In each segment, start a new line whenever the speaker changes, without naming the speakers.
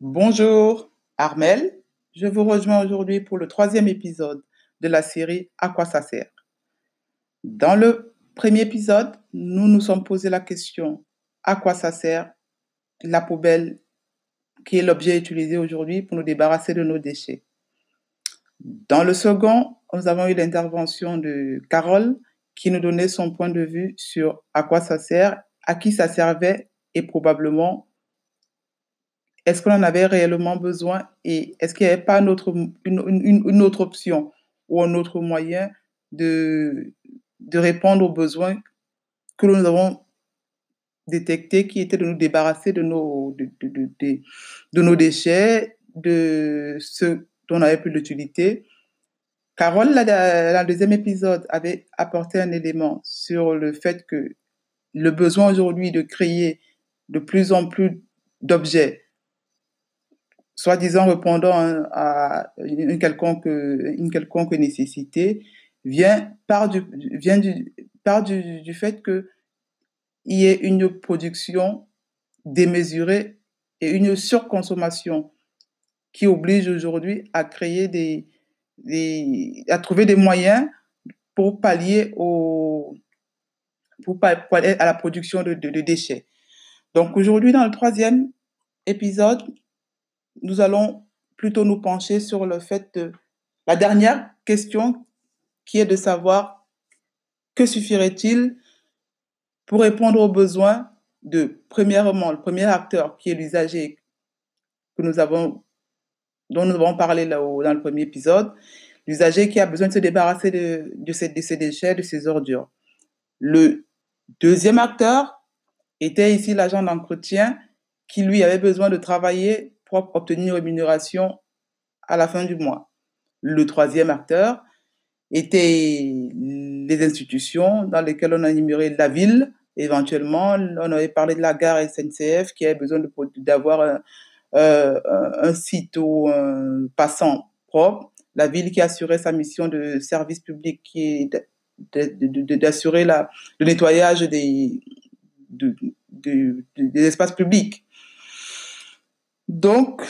Bonjour, Armel. Je vous rejoins aujourd'hui pour le troisième épisode de la série À quoi ça sert? Dans le premier épisode, nous nous sommes posé la question à quoi ça sert la poubelle qui est l'objet utilisé aujourd'hui pour nous débarrasser de nos déchets? Dans le second, nous avons eu l'intervention de Carole qui nous donnait son point de vue sur à quoi ça sert, à qui ça servait et probablement est-ce qu'on en avait réellement besoin et est-ce qu'il n'y avait pas une autre, option ou un autre moyen de, répondre aux besoins que nous avons détectés qui étaient de nous débarrasser de nos, de, de, nos déchets, de ceux on n'avait plus d'utilité. Carole, dans le deuxième épisode, avait apporté un élément sur le fait que le besoin aujourd'hui de créer de plus en plus d'objets soi-disant répondant à une quelconque, nécessité, vient du, du fait qu'il y ait une production démesurée et une surconsommation qui oblige aujourd'hui à créer des, à trouver des moyens pour pallier au, pour pallier à la production de déchets. Donc aujourd'hui, dans le troisième épisode, nous allons plutôt nous pencher sur le fait de la dernière question qui est de savoir que suffirait-il pour répondre aux besoins de, premièrement, le premier acteur qui est l'usager que nous avons, dont nous avons parlé là dans le premier épisode, l'usager qui a besoin de se débarrasser de, de, ces déchets, de ces ordures. Le deuxième acteur était ici l'agent d'entretien qui, lui, avait besoin de travailler pour obtenir une rémunération à la fin du mois. Le troisième acteur était les institutions dans lesquelles on a énuméré la ville, éventuellement. On avait parlé de la gare SNCF qui avait besoin d'avoir euh, un, site ou un passant propre. La ville qui assurait sa mission de service public, qui est d'assurer le nettoyage des, des espaces publics. Donc,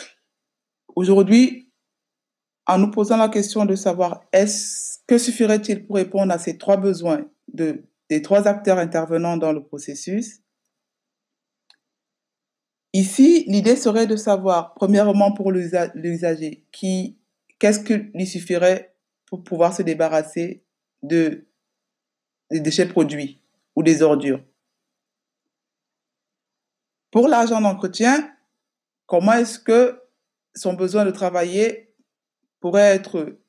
aujourd'hui, en nous posant la question de savoir est-ce que suffirait-il pour répondre à ces trois besoins de, des trois acteurs intervenant dans le processus, ici, l'idée serait de savoir, premièrement pour l'usager, qui, qu'est-ce qu'il lui suffirait pour pouvoir se débarrasser de, des déchets produits ou des ordures. Pour l'argent d'entretien, Comment est-ce que son besoin de travailler pourrait être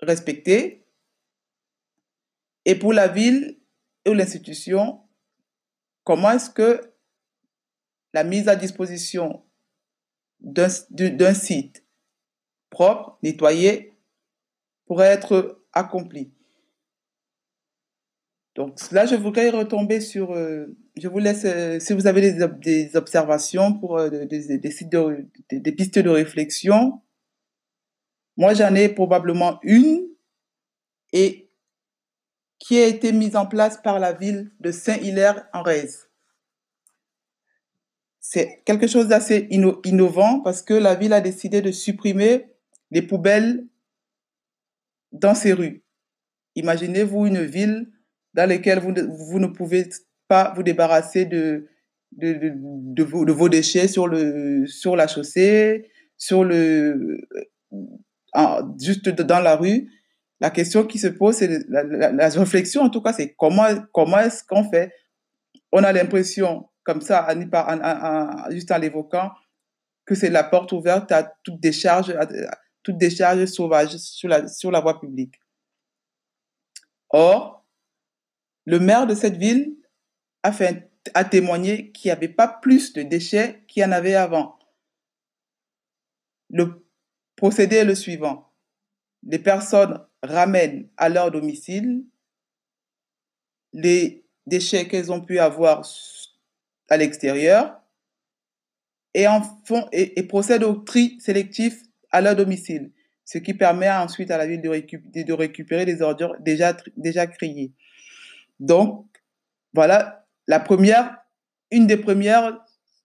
respecté? Et pour la ville ou l'institution, comment est-ce que la mise à disposition d'un site propre, nettoyé, pourrait être accomplie donc là, je voudrais retomber sur, euh, je vous laisse, euh, si vous avez des, observations pour euh, des, pistes de réflexion, moi j'en ai probablement une et qui a été mise en place par la ville de Saint-Hilaire en Rèze. C'est quelque chose d'assez innovant parce que la ville a décidé de supprimer les poubelles dans ses rues. Imaginez-vous une ville dans lesquels vous, vous ne pouvez pas vous débarrasser de, de, de, vos, de vos déchets sur, le, sur la chaussée, sur le, juste dans la rue. La question qui se pose, c'est la, la, réflexion en tout cas, c'est comment, comment est-ce qu'on fait? On a l'impression, comme ça, juste en l'évoquant, que c'est la porte ouverte à toute décharge, sauvage sur la, sur la voie publique. Or, le maire de cette ville a, fait, a témoigné qu'il n'y avait pas plus de déchets qu'il y en avait avant. Le procédé est le suivant. Les personnes ramènent à leur domicile les déchets qu'elles ont pu avoir à l'extérieur et, en au tri sélectif à leur domicile. ce qui permet ensuite à la ville de, récup- de récupérer les ordures déjà, déjà triées. Donc, voilà la première, une des premières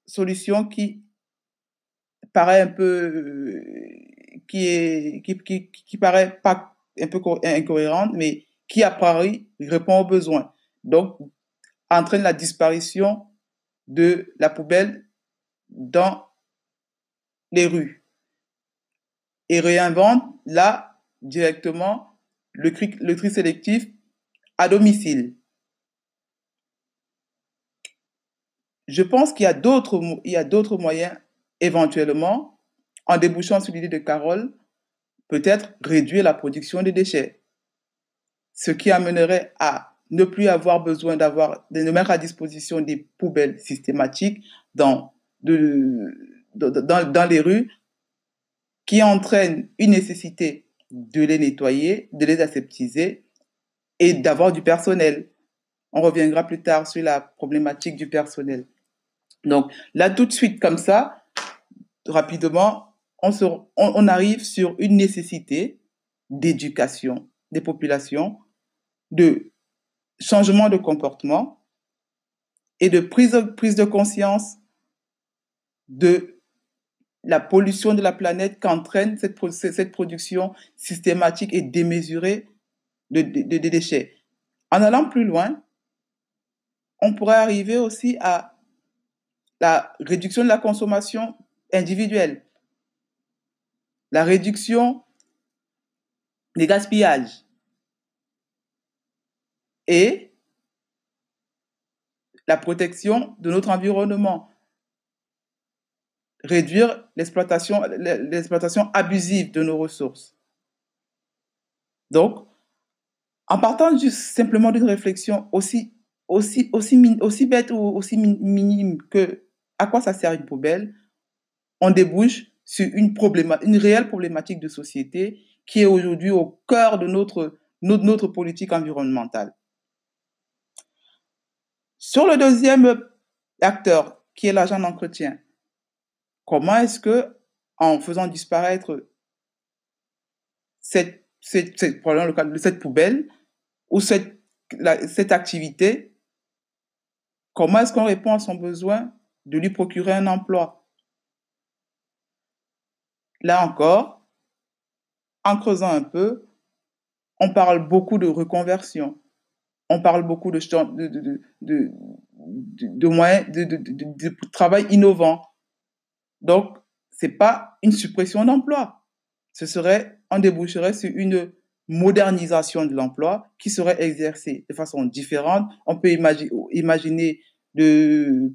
solutions qui paraît un peu, euh, qui paraît pas un peu co- incohérente, mais qui à Paris répond aux besoins. Donc, entraîne la disparition de la poubelle dans les rues et réinvente là directement le tri, le tri sélectif à domicile. Je pense qu'il y a d'autres mo- il y a d'autres moyens éventuellement en débouchant sur l'idée de Carole, peut-être réduire la production des déchets, ce qui amènerait à ne plus avoir besoin d'avoir de mettre à disposition des poubelles systématiques dans dans, dans les rues qui entraîne une nécessité de les nettoyer, de les aseptiser et d'avoir du personnel. On reviendra plus tard sur la problématique du personnel. Donc là, tout de suite, comme ça, rapidement, on, se, on arrive sur une nécessité d'éducation des populations, de changement de comportement et de prise, prise de conscience de la pollution de la planète qu'entraîne cette, cette production systématique et démesurée de déchets. En allant plus loin, on pourrait arriver aussi à la réduction de la consommation individuelle, la réduction des gaspillages et la protection de notre environnement réduire l'exploitation abusive de nos ressources. Donc, en partant simplement d'une réflexion aussi, bête ou aussi min- minime que à quoi ça sert une poubelle, on débouche sur une, réelle problématique de société qui est aujourd'hui au cœur de notre politique environnementale. Sur le deuxième acteur, qui est l'agent d'entretien, comment est-ce que, en faisant disparaître cette, poubelle ou cette activité, comment est-ce qu'on répond à son besoin de lui procurer un emploi? Là encore, en creusant un peu, on parle beaucoup de reconversion, on parle beaucoup de, moyens de, travail innovant. Donc, c'est pas une suppression d'emploi. Ce serait, on déboucherait sur une modernisation de l'emploi qui serait exercée de façon différente. On peut imagi- imaginer euh,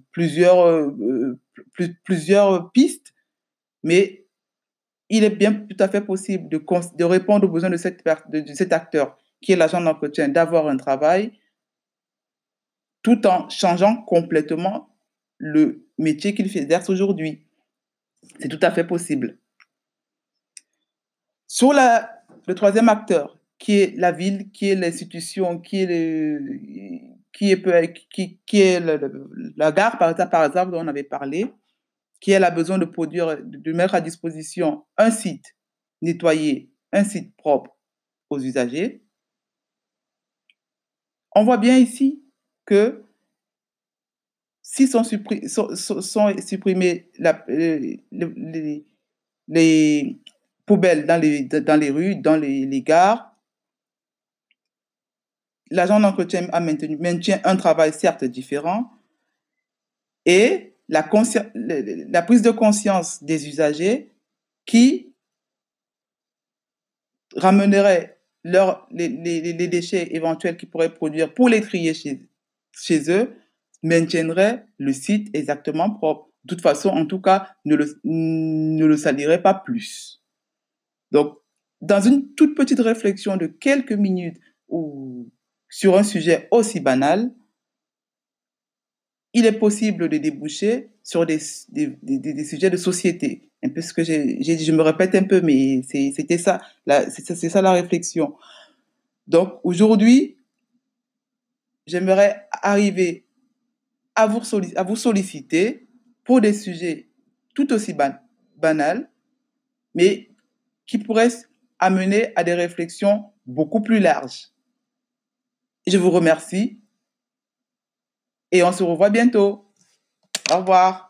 plus- plusieurs pistes, mais il est bien tout à fait possible de, répondre aux besoins de cet acteur qui est l'agent d'entretien, d'avoir un travail tout en changeant complètement le métier qu'il exerce aujourd'hui. C'est tout à fait possible. Sur le troisième acteur, qui est la ville, qui est l'institution, qui est, qui est, la gare, par exemple, par exemple, dont on avait parlé, qui a besoin de produire, de mettre à disposition un site nettoyé, un site propre aux usagers. On voit bien ici que si sont, suppri- sont, sont- sont supprimées la- euh, le- les, les poubelles dans les, rues, dans les, gares, l'agent d'entretien a maintient un travail certes différent et la, la prise de conscience des usagers qui ramènerait leur, les, les, déchets éventuels qu'ils pourraient produire pour les trier chez, chez eux, maintiendrait le site exactement propre. De toute façon, en tout cas, ne le, ne le salirait pas plus. Donc, dans une toute petite réflexion de quelques minutes ou sur un sujet aussi banal, il est possible de déboucher sur des, des, des, sujets de société. Un peu ce que j'ai dit, je me répète un peu, mais c'était ça, c'est ça la réflexion. Donc aujourd'hui, j'aimerais arriver à vous, à vous solliciter pour des sujets tout aussi ban banals, mais qui pourraient amener à des réflexions beaucoup plus larges. Je vous remercie et on se revoit bientôt. Au revoir.